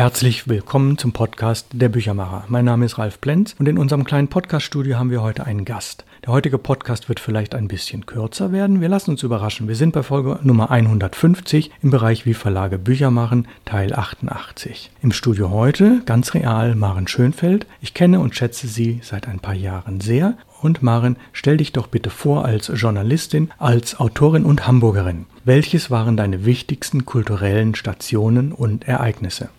Herzlich willkommen zum Podcast der Büchermacher. Mein Name ist Ralf Plenz und in unserem kleinen Podcaststudio haben wir heute einen Gast. Der heutige Podcast wird vielleicht ein bisschen kürzer werden. Wir lassen uns überraschen. Wir sind bei Folge Nummer 150 im Bereich Wie Verlage Bücher machen, Teil 88. Im Studio heute, ganz real, Maren Schönfeld. Ich kenne und schätze sie seit ein paar Jahren sehr. Und Maren, stell dich doch bitte vor als Journalistin, als Autorin und Hamburgerin. Welches waren deine wichtigsten kulturellen Stationen und Ereignisse?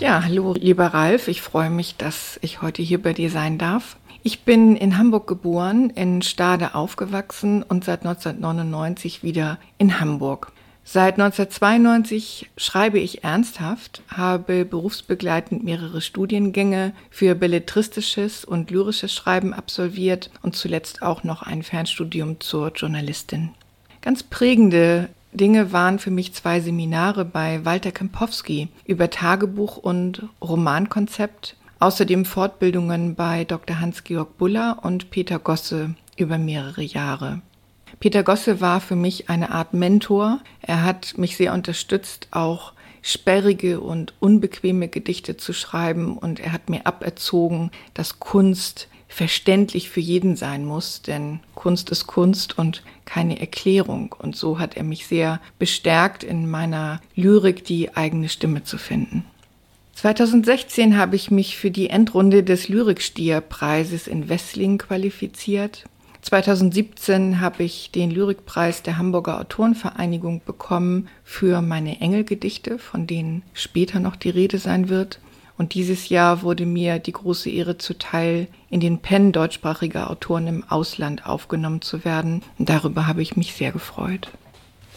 Ja, hallo, lieber Ralf. Ich freue mich, dass ich heute hier bei dir sein darf. Ich bin in Hamburg geboren, in Stade aufgewachsen und seit 1999 wieder in Hamburg. Seit 1992 schreibe ich ernsthaft, habe berufsbegleitend mehrere Studiengänge für belletristisches und lyrisches Schreiben absolviert und zuletzt auch noch ein Fernstudium zur Journalistin. Ganz prägende Dinge waren für mich zwei Seminare bei Walter Kempowski über Tagebuch und Romankonzept, außerdem Fortbildungen bei Dr. Hans-Georg Buller und Peter Gosse über mehrere Jahre. Peter Gosse war für mich eine Art Mentor. Er hat mich sehr unterstützt, auch sperrige und unbequeme Gedichte zu schreiben und er hat mir aberzogen, dass Kunst verständlich für jeden sein muss, denn Kunst ist Kunst und keine Erklärung. Und so hat er mich sehr bestärkt, in meiner Lyrik die eigene Stimme zu finden. 2016 habe ich mich für die Endrunde des Lyrikstierpreises in Wessling qualifiziert. 2017 habe ich den Lyrikpreis der Hamburger Autorenvereinigung bekommen für meine Engelgedichte, von denen später noch die Rede sein wird. Und dieses Jahr wurde mir die große Ehre zuteil, in den Pen deutschsprachiger Autoren im Ausland aufgenommen zu werden. Und darüber habe ich mich sehr gefreut.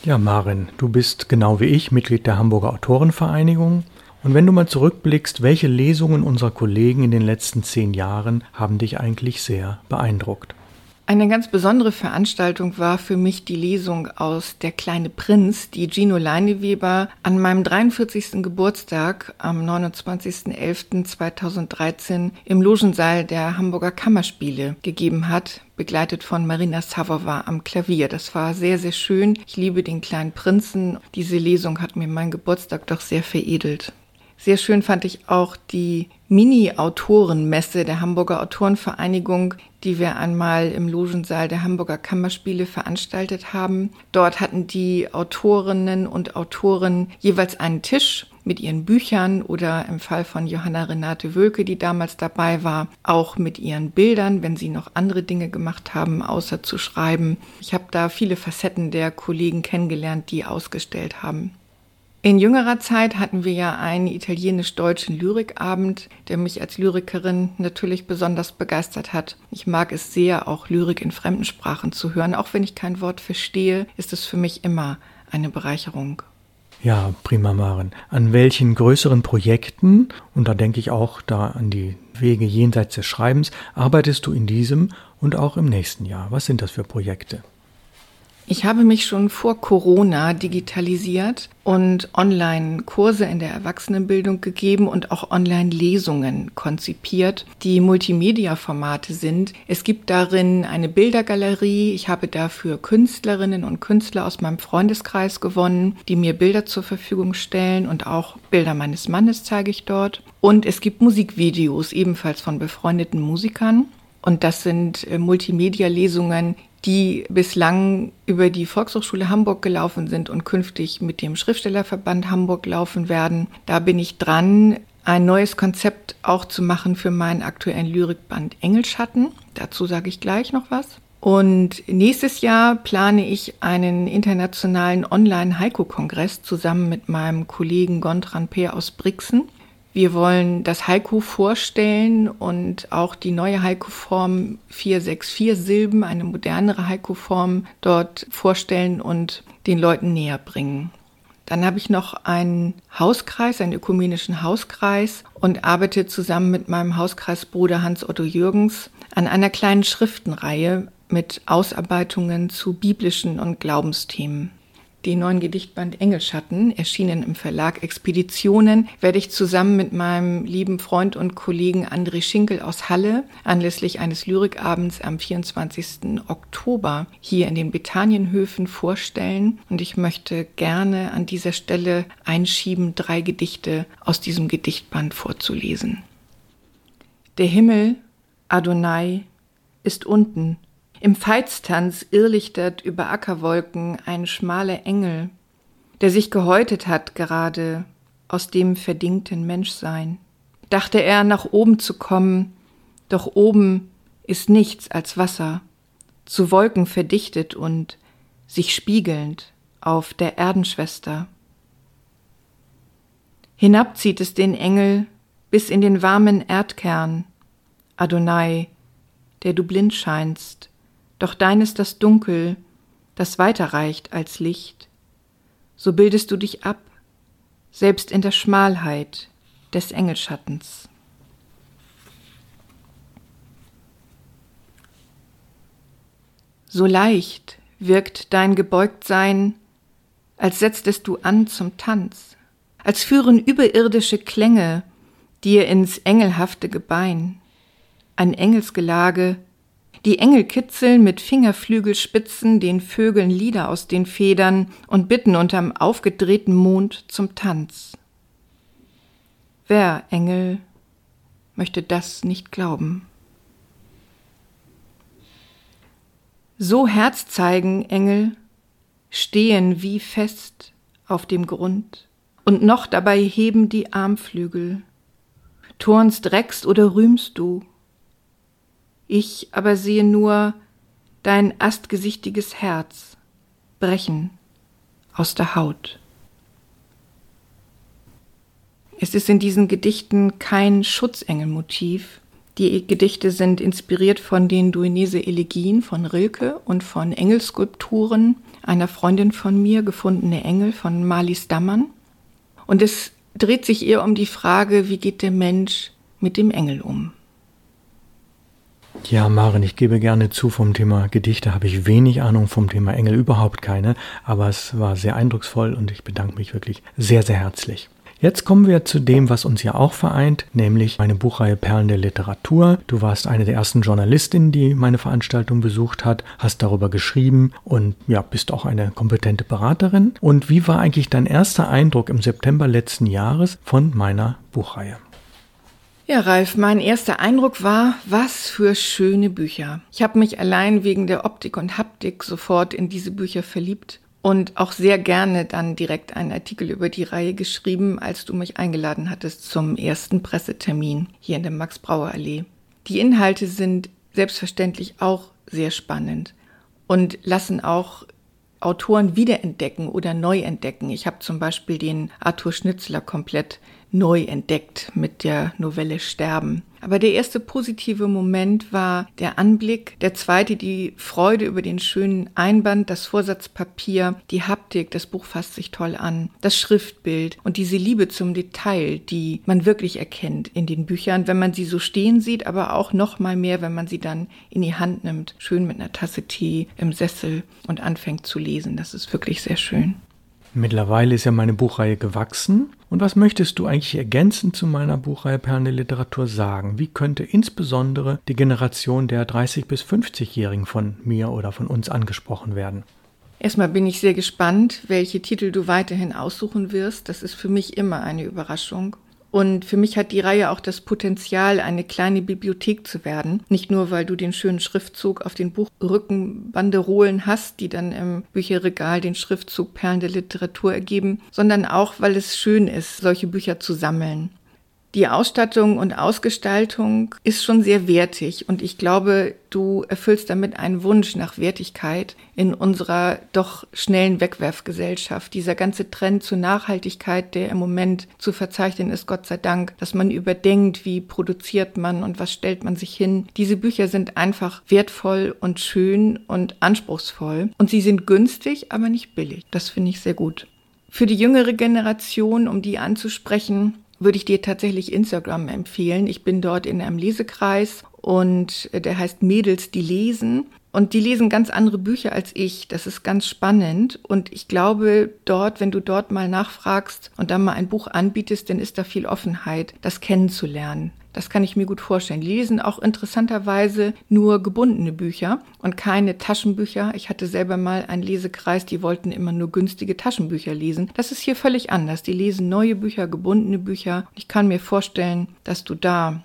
Ja, Marin, du bist genau wie ich Mitglied der Hamburger Autorenvereinigung. Und wenn du mal zurückblickst, welche Lesungen unserer Kollegen in den letzten zehn Jahren haben dich eigentlich sehr beeindruckt? Eine ganz besondere Veranstaltung war für mich die Lesung aus Der kleine Prinz, die Gino Leineweber an meinem 43. Geburtstag am 29.11.2013 im Logensaal der Hamburger Kammerspiele gegeben hat, begleitet von Marina Savova am Klavier. Das war sehr, sehr schön. Ich liebe den kleinen Prinzen. Diese Lesung hat mir meinen Geburtstag doch sehr veredelt. Sehr schön fand ich auch die Mini-Autorenmesse der Hamburger Autorenvereinigung, die wir einmal im Logensaal der Hamburger Kammerspiele veranstaltet haben. Dort hatten die Autorinnen und Autoren jeweils einen Tisch mit ihren Büchern oder im Fall von Johanna Renate Wölke, die damals dabei war, auch mit ihren Bildern, wenn sie noch andere Dinge gemacht haben, außer zu schreiben. Ich habe da viele Facetten der Kollegen kennengelernt, die ausgestellt haben. In jüngerer Zeit hatten wir ja einen italienisch-deutschen Lyrikabend, der mich als Lyrikerin natürlich besonders begeistert hat. Ich mag es sehr, auch Lyrik in fremden Sprachen zu hören. Auch wenn ich kein Wort verstehe, ist es für mich immer eine Bereicherung. Ja, prima Maren. An welchen größeren Projekten, und da denke ich auch da an die Wege jenseits des Schreibens, arbeitest du in diesem und auch im nächsten Jahr? Was sind das für Projekte? Ich habe mich schon vor Corona digitalisiert und Online-Kurse in der Erwachsenenbildung gegeben und auch Online-Lesungen konzipiert, die Multimedia-Formate sind. Es gibt darin eine Bildergalerie. Ich habe dafür Künstlerinnen und Künstler aus meinem Freundeskreis gewonnen, die mir Bilder zur Verfügung stellen und auch Bilder meines Mannes zeige ich dort. Und es gibt Musikvideos ebenfalls von befreundeten Musikern. Und das sind äh, Multimedia-Lesungen, die bislang über die Volkshochschule Hamburg gelaufen sind und künftig mit dem Schriftstellerverband Hamburg laufen werden. Da bin ich dran, ein neues Konzept auch zu machen für meinen aktuellen Lyrikband Engelschatten. Dazu sage ich gleich noch was. Und nächstes Jahr plane ich einen internationalen Online-Haiku-Kongress zusammen mit meinem Kollegen Gontran Peer aus Brixen. Wir wollen das Haiku vorstellen und auch die neue Haiku-Form 464 Silben, eine modernere Haiku-Form dort vorstellen und den Leuten näher bringen. Dann habe ich noch einen Hauskreis, einen ökumenischen Hauskreis und arbeite zusammen mit meinem Hauskreisbruder Hans-Otto Jürgens an einer kleinen Schriftenreihe mit Ausarbeitungen zu biblischen und Glaubensthemen. Den neuen Gedichtband Engelschatten, erschienen im Verlag Expeditionen, werde ich zusammen mit meinem lieben Freund und Kollegen André Schinkel aus Halle anlässlich eines Lyrikabends am 24. Oktober hier in den Betanienhöfen vorstellen. Und ich möchte gerne an dieser Stelle einschieben, drei Gedichte aus diesem Gedichtband vorzulesen. Der Himmel, Adonai, ist unten im Veitstanz irrlichtert über Ackerwolken ein schmaler Engel, der sich gehäutet hat gerade aus dem verdingten Menschsein. Dachte er, nach oben zu kommen, doch oben ist nichts als Wasser, zu Wolken verdichtet und sich spiegelnd auf der Erdenschwester. Hinab zieht es den Engel bis in den warmen Erdkern, Adonai, der du blind scheinst, doch dein ist das Dunkel, das weiter reicht als Licht. So bildest du dich ab, selbst in der Schmalheit des Engelschattens. So leicht wirkt dein Gebeugtsein, als setztest du an zum Tanz, als führen überirdische Klänge dir ins engelhafte Gebein, ein Engelsgelage, die Engel kitzeln mit Fingerflügelspitzen den Vögeln Lieder aus den Federn und bitten unterm aufgedrehten Mond zum Tanz. Wer, Engel, möchte das nicht glauben? So Herz zeigen, Engel, stehen wie fest auf dem Grund und noch dabei heben die Armflügel. Turnst, reckst oder rühmst du, ich aber sehe nur dein astgesichtiges Herz brechen aus der Haut. Es ist in diesen Gedichten kein Schutzengelmotiv. Die Gedichte sind inspiriert von den Duinese Elegien von Rilke und von Engelskulpturen einer Freundin von mir, gefundene Engel von Marlies Dammann. Und es dreht sich eher um die Frage, wie geht der Mensch mit dem Engel um? Ja, Maren, ich gebe gerne zu, vom Thema Gedichte habe ich wenig Ahnung, vom Thema Engel überhaupt keine, aber es war sehr eindrucksvoll und ich bedanke mich wirklich sehr, sehr herzlich. Jetzt kommen wir zu dem, was uns ja auch vereint, nämlich meine Buchreihe Perlen der Literatur. Du warst eine der ersten Journalistinnen, die meine Veranstaltung besucht hat, hast darüber geschrieben und ja, bist auch eine kompetente Beraterin. Und wie war eigentlich dein erster Eindruck im September letzten Jahres von meiner Buchreihe? Ja, Ralf, mein erster Eindruck war, was für schöne Bücher. Ich habe mich allein wegen der Optik und Haptik sofort in diese Bücher verliebt und auch sehr gerne dann direkt einen Artikel über die Reihe geschrieben, als du mich eingeladen hattest zum ersten Pressetermin hier in der Max-Brauer-Allee. Die Inhalte sind selbstverständlich auch sehr spannend und lassen auch Autoren wiederentdecken oder neu entdecken. Ich habe zum Beispiel den Arthur Schnitzler komplett neu entdeckt mit der Novelle Sterben. Aber der erste positive Moment war der Anblick, der zweite die Freude über den schönen Einband, das Vorsatzpapier, die Haptik, das Buch fasst sich toll an, das Schriftbild und diese Liebe zum Detail, die man wirklich erkennt in den Büchern, wenn man sie so stehen sieht, aber auch noch mal mehr, wenn man sie dann in die Hand nimmt, schön mit einer Tasse Tee im Sessel und anfängt zu lesen. Das ist wirklich sehr schön. Mittlerweile ist ja meine Buchreihe gewachsen. Und was möchtest du eigentlich ergänzend zu meiner Buchreihe Perlen der Literatur sagen? Wie könnte insbesondere die Generation der 30- bis 50-Jährigen von mir oder von uns angesprochen werden? Erstmal bin ich sehr gespannt, welche Titel du weiterhin aussuchen wirst. Das ist für mich immer eine Überraschung. Und für mich hat die Reihe auch das Potenzial, eine kleine Bibliothek zu werden. Nicht nur, weil du den schönen Schriftzug auf den Buchrückenbanderolen hast, die dann im Bücherregal den Schriftzug Perlen der Literatur ergeben, sondern auch, weil es schön ist, solche Bücher zu sammeln. Die Ausstattung und Ausgestaltung ist schon sehr wertig und ich glaube, du erfüllst damit einen Wunsch nach Wertigkeit in unserer doch schnellen Wegwerfgesellschaft. Dieser ganze Trend zur Nachhaltigkeit, der im Moment zu verzeichnen ist, Gott sei Dank, dass man überdenkt, wie produziert man und was stellt man sich hin. Diese Bücher sind einfach wertvoll und schön und anspruchsvoll und sie sind günstig, aber nicht billig. Das finde ich sehr gut. Für die jüngere Generation, um die anzusprechen, würde ich dir tatsächlich Instagram empfehlen. Ich bin dort in einem Lesekreis und der heißt Mädels, die lesen. Und die lesen ganz andere Bücher als ich. Das ist ganz spannend. Und ich glaube, dort, wenn du dort mal nachfragst und dann mal ein Buch anbietest, dann ist da viel Offenheit, das kennenzulernen. Das kann ich mir gut vorstellen. Die lesen auch interessanterweise nur gebundene Bücher und keine Taschenbücher. Ich hatte selber mal einen Lesekreis, die wollten immer nur günstige Taschenbücher lesen. Das ist hier völlig anders. Die lesen neue Bücher, gebundene Bücher. Ich kann mir vorstellen, dass du da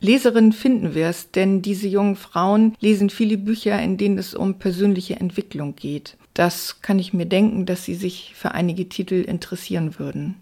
Leserinnen finden wirst, denn diese jungen Frauen lesen viele Bücher, in denen es um persönliche Entwicklung geht. Das kann ich mir denken, dass sie sich für einige Titel interessieren würden.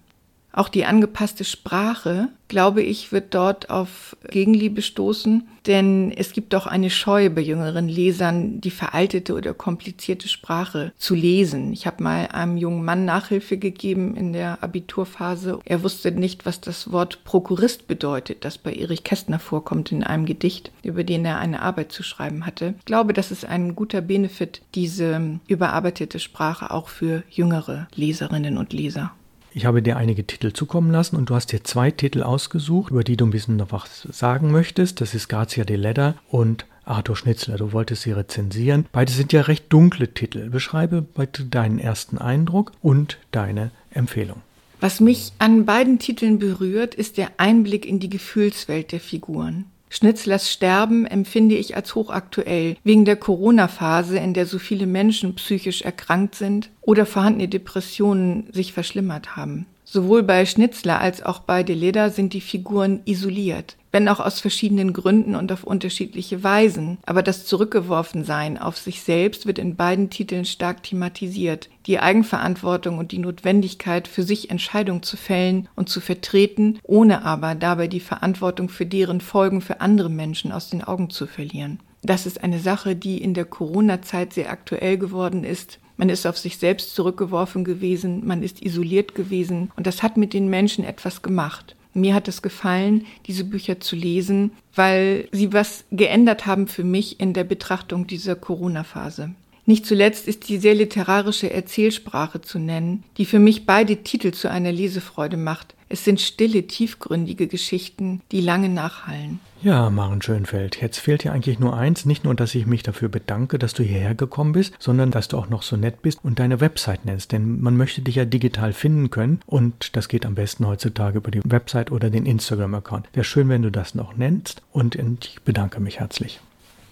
Auch die angepasste Sprache, glaube ich, wird dort auf Gegenliebe stoßen, denn es gibt doch eine Scheu bei jüngeren Lesern, die veraltete oder komplizierte Sprache zu lesen. Ich habe mal einem jungen Mann Nachhilfe gegeben in der Abiturphase. Er wusste nicht, was das Wort Prokurist bedeutet, das bei Erich Kästner vorkommt in einem Gedicht, über den er eine Arbeit zu schreiben hatte. Ich glaube, das ist ein guter Benefit, diese überarbeitete Sprache auch für jüngere Leserinnen und Leser. Ich habe dir einige Titel zukommen lassen und du hast dir zwei Titel ausgesucht, über die du ein bisschen noch was sagen möchtest. Das ist Grazia de Ledder und Arthur Schnitzler. Du wolltest sie rezensieren. Beide sind ja recht dunkle Titel. Beschreibe bitte deinen ersten Eindruck und deine Empfehlung. Was mich an beiden Titeln berührt, ist der Einblick in die Gefühlswelt der Figuren. Schnitzlers Sterben empfinde ich als hochaktuell, wegen der Corona-Phase, in der so viele Menschen psychisch erkrankt sind oder vorhandene Depressionen sich verschlimmert haben. Sowohl bei Schnitzler als auch bei Deleda sind die Figuren isoliert wenn auch aus verschiedenen Gründen und auf unterschiedliche Weisen. Aber das Zurückgeworfensein auf sich selbst wird in beiden Titeln stark thematisiert. Die Eigenverantwortung und die Notwendigkeit, für sich Entscheidungen zu fällen und zu vertreten, ohne aber dabei die Verantwortung für deren Folgen für andere Menschen aus den Augen zu verlieren. Das ist eine Sache, die in der Corona-Zeit sehr aktuell geworden ist. Man ist auf sich selbst zurückgeworfen gewesen, man ist isoliert gewesen und das hat mit den Menschen etwas gemacht. Mir hat es gefallen, diese Bücher zu lesen, weil sie was geändert haben für mich in der Betrachtung dieser Corona-Phase. Nicht zuletzt ist die sehr literarische Erzählsprache zu nennen, die für mich beide Titel zu einer Lesefreude macht. Es sind stille, tiefgründige Geschichten, die lange nachhallen. Ja, Maren Schönfeld, jetzt fehlt dir eigentlich nur eins, nicht nur, dass ich mich dafür bedanke, dass du hierher gekommen bist, sondern dass du auch noch so nett bist und deine Website nennst, denn man möchte dich ja digital finden können und das geht am besten heutzutage über die Website oder den Instagram-Account. Wäre schön, wenn du das noch nennst und ich bedanke mich herzlich.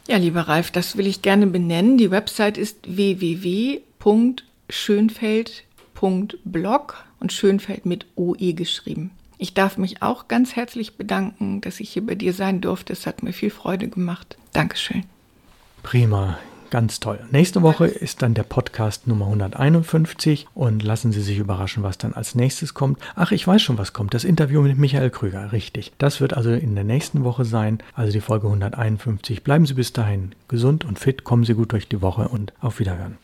Ja, lieber Ralf, das will ich gerne benennen. Die Website ist www.schönfeld.blog und Schönfeld mit OE geschrieben. Ich darf mich auch ganz herzlich bedanken, dass ich hier bei dir sein durfte. Es hat mir viel Freude gemacht. Dankeschön. Prima. Ganz toll. Nächste Woche ist dann der Podcast Nummer 151 und lassen Sie sich überraschen, was dann als nächstes kommt. Ach, ich weiß schon, was kommt. Das Interview mit Michael Krüger, richtig. Das wird also in der nächsten Woche sein, also die Folge 151. Bleiben Sie bis dahin gesund und fit, kommen Sie gut durch die Woche und auf Wiederhören.